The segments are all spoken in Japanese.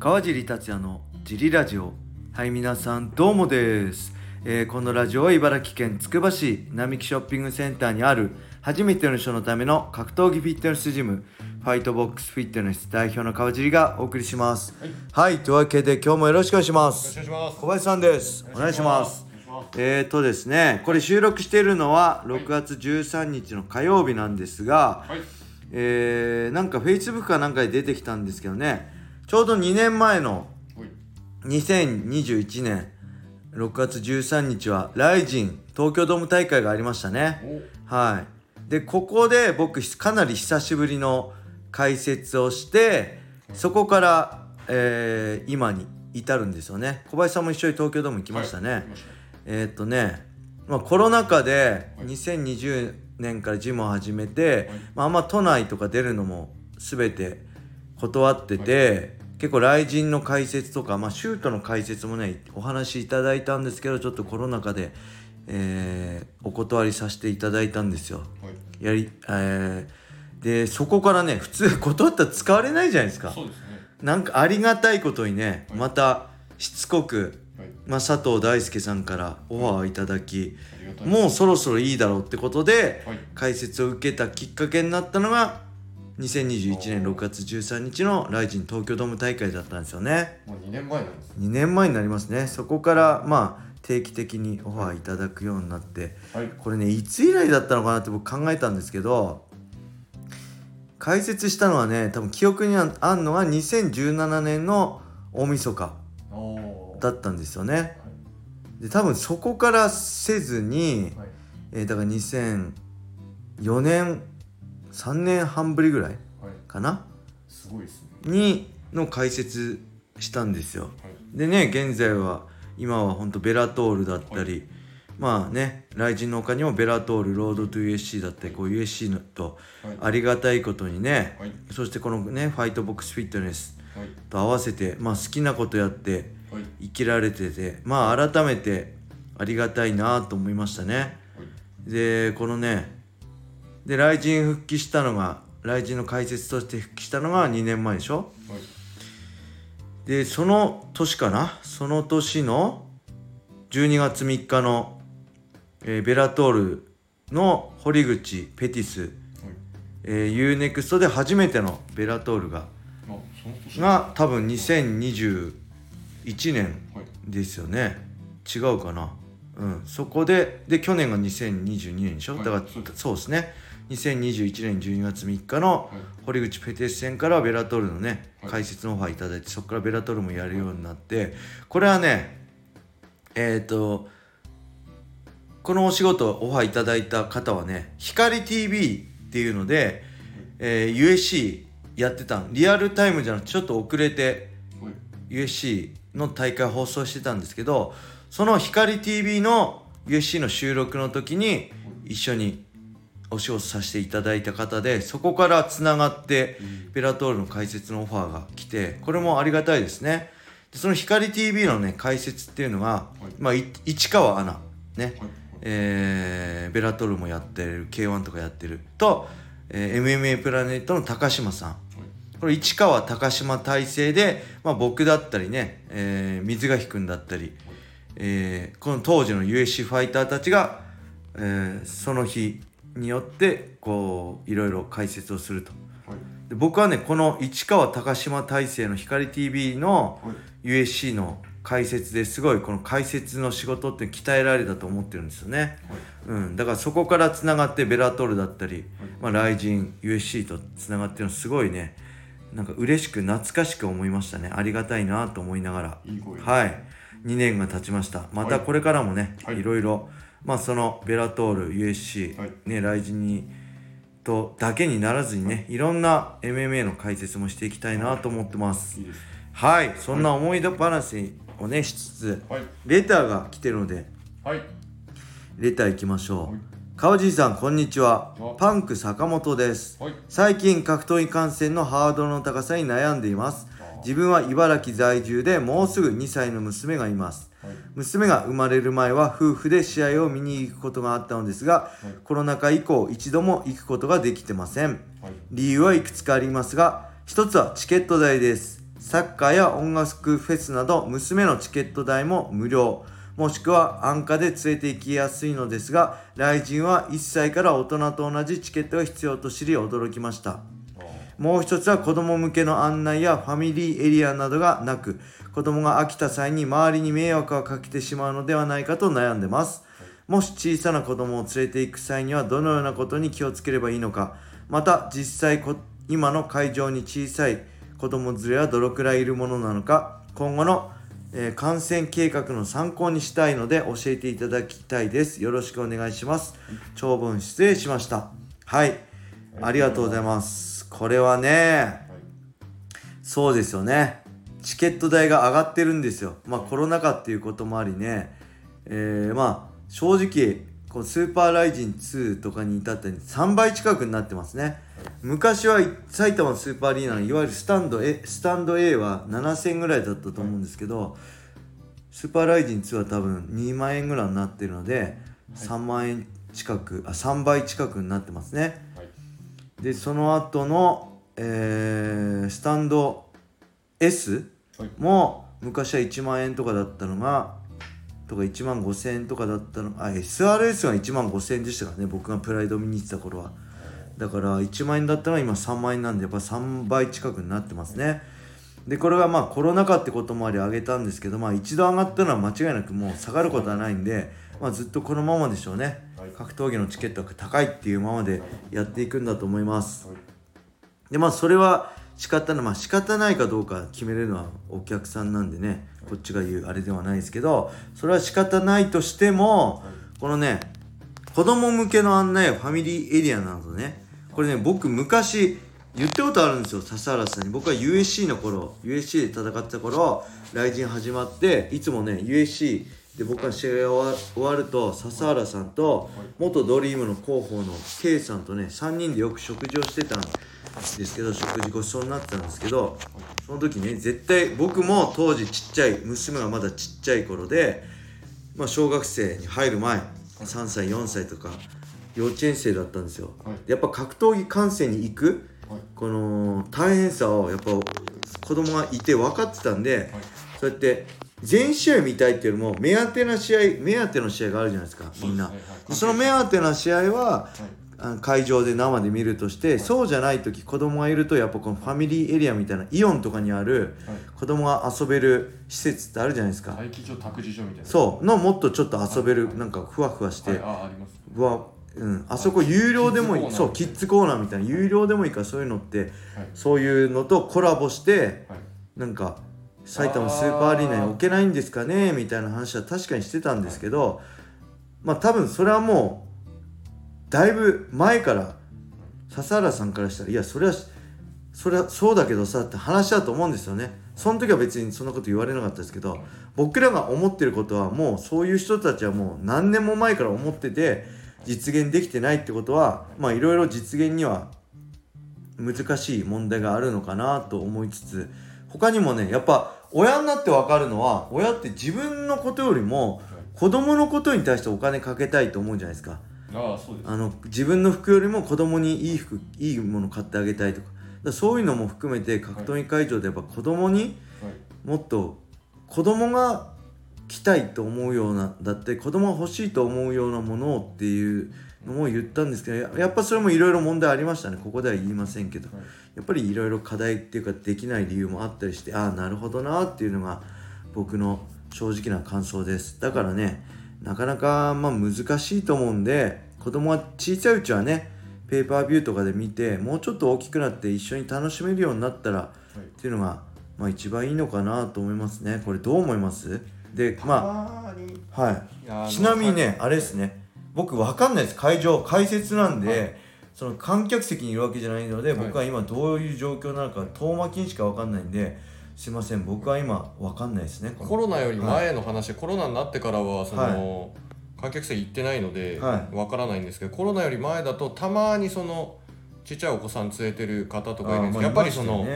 川尻達也のジリラジオ。はい皆さんどうもです、えーこのラジオは茨城県つくば市並木ショッピングセンターにある初めての人のための格闘技フィットネスジムファイトボックスフィットネス代表の川尻がお送りします。はい、というわけで今日もよろしくお願いします。よろしくお願いします。小林さんです。お願いします。えーとですねこれ収録しているのは6月13日の火曜日なんですが、はい。えーなんか Facebook かなんかで出てきたんですけどねちょうど2年前のほい。2021年6月13日はライジン東京ドーム大会がありましたね。はい。でここで僕かなり久しぶりの解説をしてそこから、えー今に至るんですよね。小林さんも一緒に東京ドーム行きましたね、はいえーっとね、まあ、コロナ禍で2020年からジムを始めて、まあ、あんま都内とか出るのも全て断ってて、結構雷神の解説とか、まあ、シュートの解説もねお話しいただいたんですけどちょっとコロナ禍で、えーお断りさせていただいたんですよ。はい。やり、えーでそこからね普通断ったら使われないじゃないですか。そうですね。なんかありがたいことにね、はい。またしつこくはい。まあ、佐藤大輔さんからオファーをいただき、もうそろそろいいだろうってことで、はい。解説を受けたきっかけになったのが2021年6月13日のライジン東京ドーム大会だったんですよね。もう2年前なんです2年前になりますね。そこからまあ定期的にオファーいただくようになってはい。これねいつ以来だったのかなって僕考えたんですけど解説したのはね多分記憶にああんのが2017年の大晦日だったんですよね。で多分そこからせずに、はい。えーだから2004年3年半ぶりぐらいはい。かな？すごいですね。にの解説したんですよ。はい。でね現在は今は本当ベラトールだったり、まあね雷神の他にもベラトールロードトゥ USC だったりこう USC のとはい。ありがたいことにね、はい。そしてこのねファイトボックスフィットネスはい。と合わせて、まあ、好きなことやってはい。生きられててまあ改めてありがたいなと思いましたね。はい。でこのねで雷神復帰したのが雷神の解説として復帰したのが2年前でしょ？はい。でその年かな？その年の12月3日の、えーベラトールの堀口ペティス、はい。えー、UNEXT で初めてのベラトールがが多分2021年はい。ですよね。違うかな？うん。そこでで去年が2022年でしょ、はい。だからそうですね2021年12月3日の堀口ペテス戦からベラトールのね解説のオファーいただいてそこからベラトールもやるようになってこれはねえっ、とこのお仕事オファーいただいた方はね光 TV っていうので、えー USC やってたんリアルタイムじゃなくてちょっと遅れて USC の大会放送してたんですけどその光 TV の USC の収録の時に一緒にお仕事させていただいた方でそこからつながってベラトールの解説のオファーが来てこれもありがたいですね。でその光 TV のね解説っていうのが、い。まあ、い市川アナね、はい。えーベラトールもやってる K1 とかやってる。と、えー MMA プラネットの高島さん。これ市川高島体制で、まあ、僕だったりね、えー水垣君だったり、えーこの当時の USC ファイターたちが、えーその日によってこういろいろ解説をすると。はい。で僕はねこの市川高島体制の光 TV のはい。USC の解説ですごいこの解説の仕事って鍛えられたと思ってるんですよね、うん、だからそこからつながってベラトールだったり、まあ、ライジン USC とつながってるのすごいねなんか嬉しく懐かしく思いましたね。ありがたいなと思いながら。はい。2年が経ちました。またこれからもね、はい。い、ろいろまあそのベラトール USC、はい。ねライジンにとだけにならずにねい。ろんな MMA の解説もしていきたいなと思ってます。はい。そんな思い出話をねしつつはい。レターが来てるのではい。レター行きましょう、はい。川尻さんこんにちは。あ。パンク坂本です。はい。最近格闘技観戦のハードルの高さに悩んでいます。あ自分は茨城在住でもうすぐ2歳の娘がいます。はい娘が生まれる前は夫婦で試合を見に行くことがあったのですが、い。コロナ禍以降一度も行くことができてません。はい。理由はいくつかありますが一つはチケット代です。サッカーや音楽フェスなど娘のチケット代も無料。もしくは安価で連れて行きやすいのですが来人は1歳から大人と同じチケットが必要と知り驚きましたもう一つは子供向けの案内やファミリーエリアなどがなく子供が飽きた際に周りに迷惑をかけてしまうのではないかと悩んでます。もし小さな子供を連れて行く際にはどのようなことに気をつければいいのか。また実際こ今の会場に小さい子供連れはどのくらいいるものなのか。今後の、えー感染計画の参考にしたいので教えていただきたいです。よろしくお願いします。長文失礼しました。はい。ありがとうございます。これはねそうですよね。チケット代が上がってるんですよ。まあコロナ禍っていうこともありね。えー、まあ正直こうスーパーライジン2とかに至ったに3倍近くになってますね。昔は埼玉スーパーアリーナのいわゆるスタンド A, スタンド A は7000ぐらいだったと思うんですけど、スーパーライジン2は多分2万円ぐらいになってるので、3万円近くあ3倍近くになってますね。でその後の、えースタンド S はい。も昔は1万円とかだったのがとか1万5000円とかだったのあ SRS が1万5000円でしたからね僕がプライド見に行ってた頃は。だから1万円だったのが今3万円なんでやっぱ3倍近くになってますね。でこれがまあコロナ禍ってこともあり上げたんですけどまあ一度上がったのは間違いなくもう下がることはないんで、まあ、ずっとこのままでしょうね。はい格闘技のチケットが高いっていうままでやっていくんだと思います。はい。でまあそれは仕方ない。まあ仕方ないかどうか決めれるのはお客さんなんでね。こっちが言うあれではないですけどそれは仕方ないとしてもこのね子供向けの案内やファミリーエリアなどね。これね僕昔言ったことあるんですよ。笹原さんに。僕は USC の頃 USC で戦ってた頃来人始まっていつもね USC で僕が試合が終わ終わると笹原さんと元ドリームの広報の K さんとね3人でよく食事をしてたんですけど食事ごちそうになってたんですけどその時ね絶対僕も当時ちっちゃい娘がまだちっちゃい頃で、まあ、小学生に入る前3歳4歳とか幼稚園生だったんですよ、はい。やっぱ格闘技観戦に行くはい。この大変さをやっぱ子供がいて分かってたんで、はい。そうやって全試合見たいっていうよりも目当てな試合目当ての試合があるじゃないですかみんな。その目当てな試合は会場で生で見るとして、そうじゃない時子供がいるとやっぱこのファミリーエリアみたいなイオンとかにあるはい。子供が遊べる施設ってあるじゃないですか、待機所託児所みたいな。そう。のもっとちょっと遊べるなんかふわふわして、はい。あうわうん、あそこ有料でもいい。そうキッズコーナーみたいな。有料でもいいからそういうのってはい。そういうのとコラボしてはい。なんか埼玉スーパーアリーナに置けないんですかねみたいな話は確かにしてたんですけどまあ多分それはもうだいぶ前から笹原さんからしたらいやそれはそれはそうだけどさって話だと思うんですよね。その時は別にそんなこと言われなかったですけど僕らが思ってることはもうそういう人たちはもう何年も前から思ってて実現できてないってことはまあいろいろ実現には難しい問題があるのかなと思いつつ他にもねやっぱ親になって分かるのは親って自分のことよりも子供のことに対してお金かけたいと思うじゃないですか。ああそうです。あの自分の服よりも子供にいい服いいもの買ってあげたいとか。だそういうのも含めて格闘技会場でやっぱ子供にはい。もっと子供が来たいと思うようなだって子供が欲しいと思うようなものをっていうのも言ったんですけどややっぱそれもいろいろ問題ありましたね。ここでは言いませんけど。はい。やっぱりいろいろ課題っていうかできない理由もあったりしてああなるほどなっていうのが僕の正直な感想です。だからねなかなかまあ難しいと思うんで子供が小さいうちはねペーパービューとかで見てもうちょっと大きくなって一緒に楽しめるようになったらはい。っていうのが、まあ、一番いいのかなと思いますね。これどう思います？でままあはい。ちなみにねあれですね僕わかんないです。会場解説なんで、はい。その観客席にいるわけじゃないので、はい。僕は今どういう状況なのか遠巻きにしかわかんないんですいません。僕は今わかんないですね。コロナより前の話、コロナになってからはその、は観客席行ってないのではわからないんですけどコロナより前だとたまにそのちっちゃいお子さん連れてる方とかいるんですけどやっぱりその、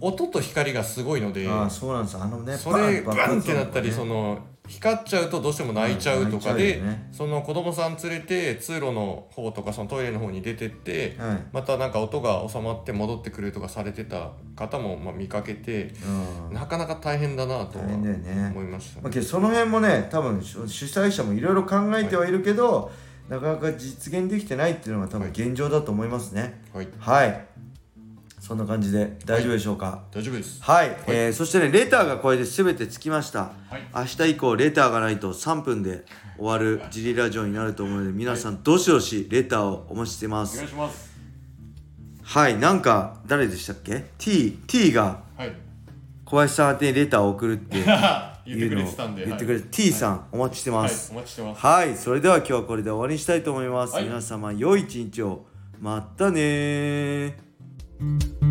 音と光がすごいのであーそうなんです。あのねそれバンってなったりね。その光っちゃうとどうしても泣いちゃうとかで、うよね。その子供さん連れて通路の方とかそのトイレの方に出てって、はい。またなんか音が収まって戻ってくるとかされてた方もまあ見かけてうん。なかなか大変だなとは思いました、まあ、けどその辺もね多分主主催者もいろいろ考えてはいるけど、なかなか実現できてないっていうのが多分現状だと思いますね。はい。はい、そんな感じで大丈夫でしょうか？大丈夫です。はい、えーそしてねレターがこれで全てつきました、はい。明日以降レターがないと3分で終わるジリラジオになると思うので皆さんどしどしレターをお待ちしてまお願すいします。はい。なんか誰でしたっけ？T, T がはい。小林さん宛てにレターを送るって 言ってくれいうのをてたんで。言ってくれて T さんお待ちしてはい、ますお待ちしてます。はい、それでは今日はこれで終わりにしたいと思います。はい。皆様良い一日を。またね Mm-hmm.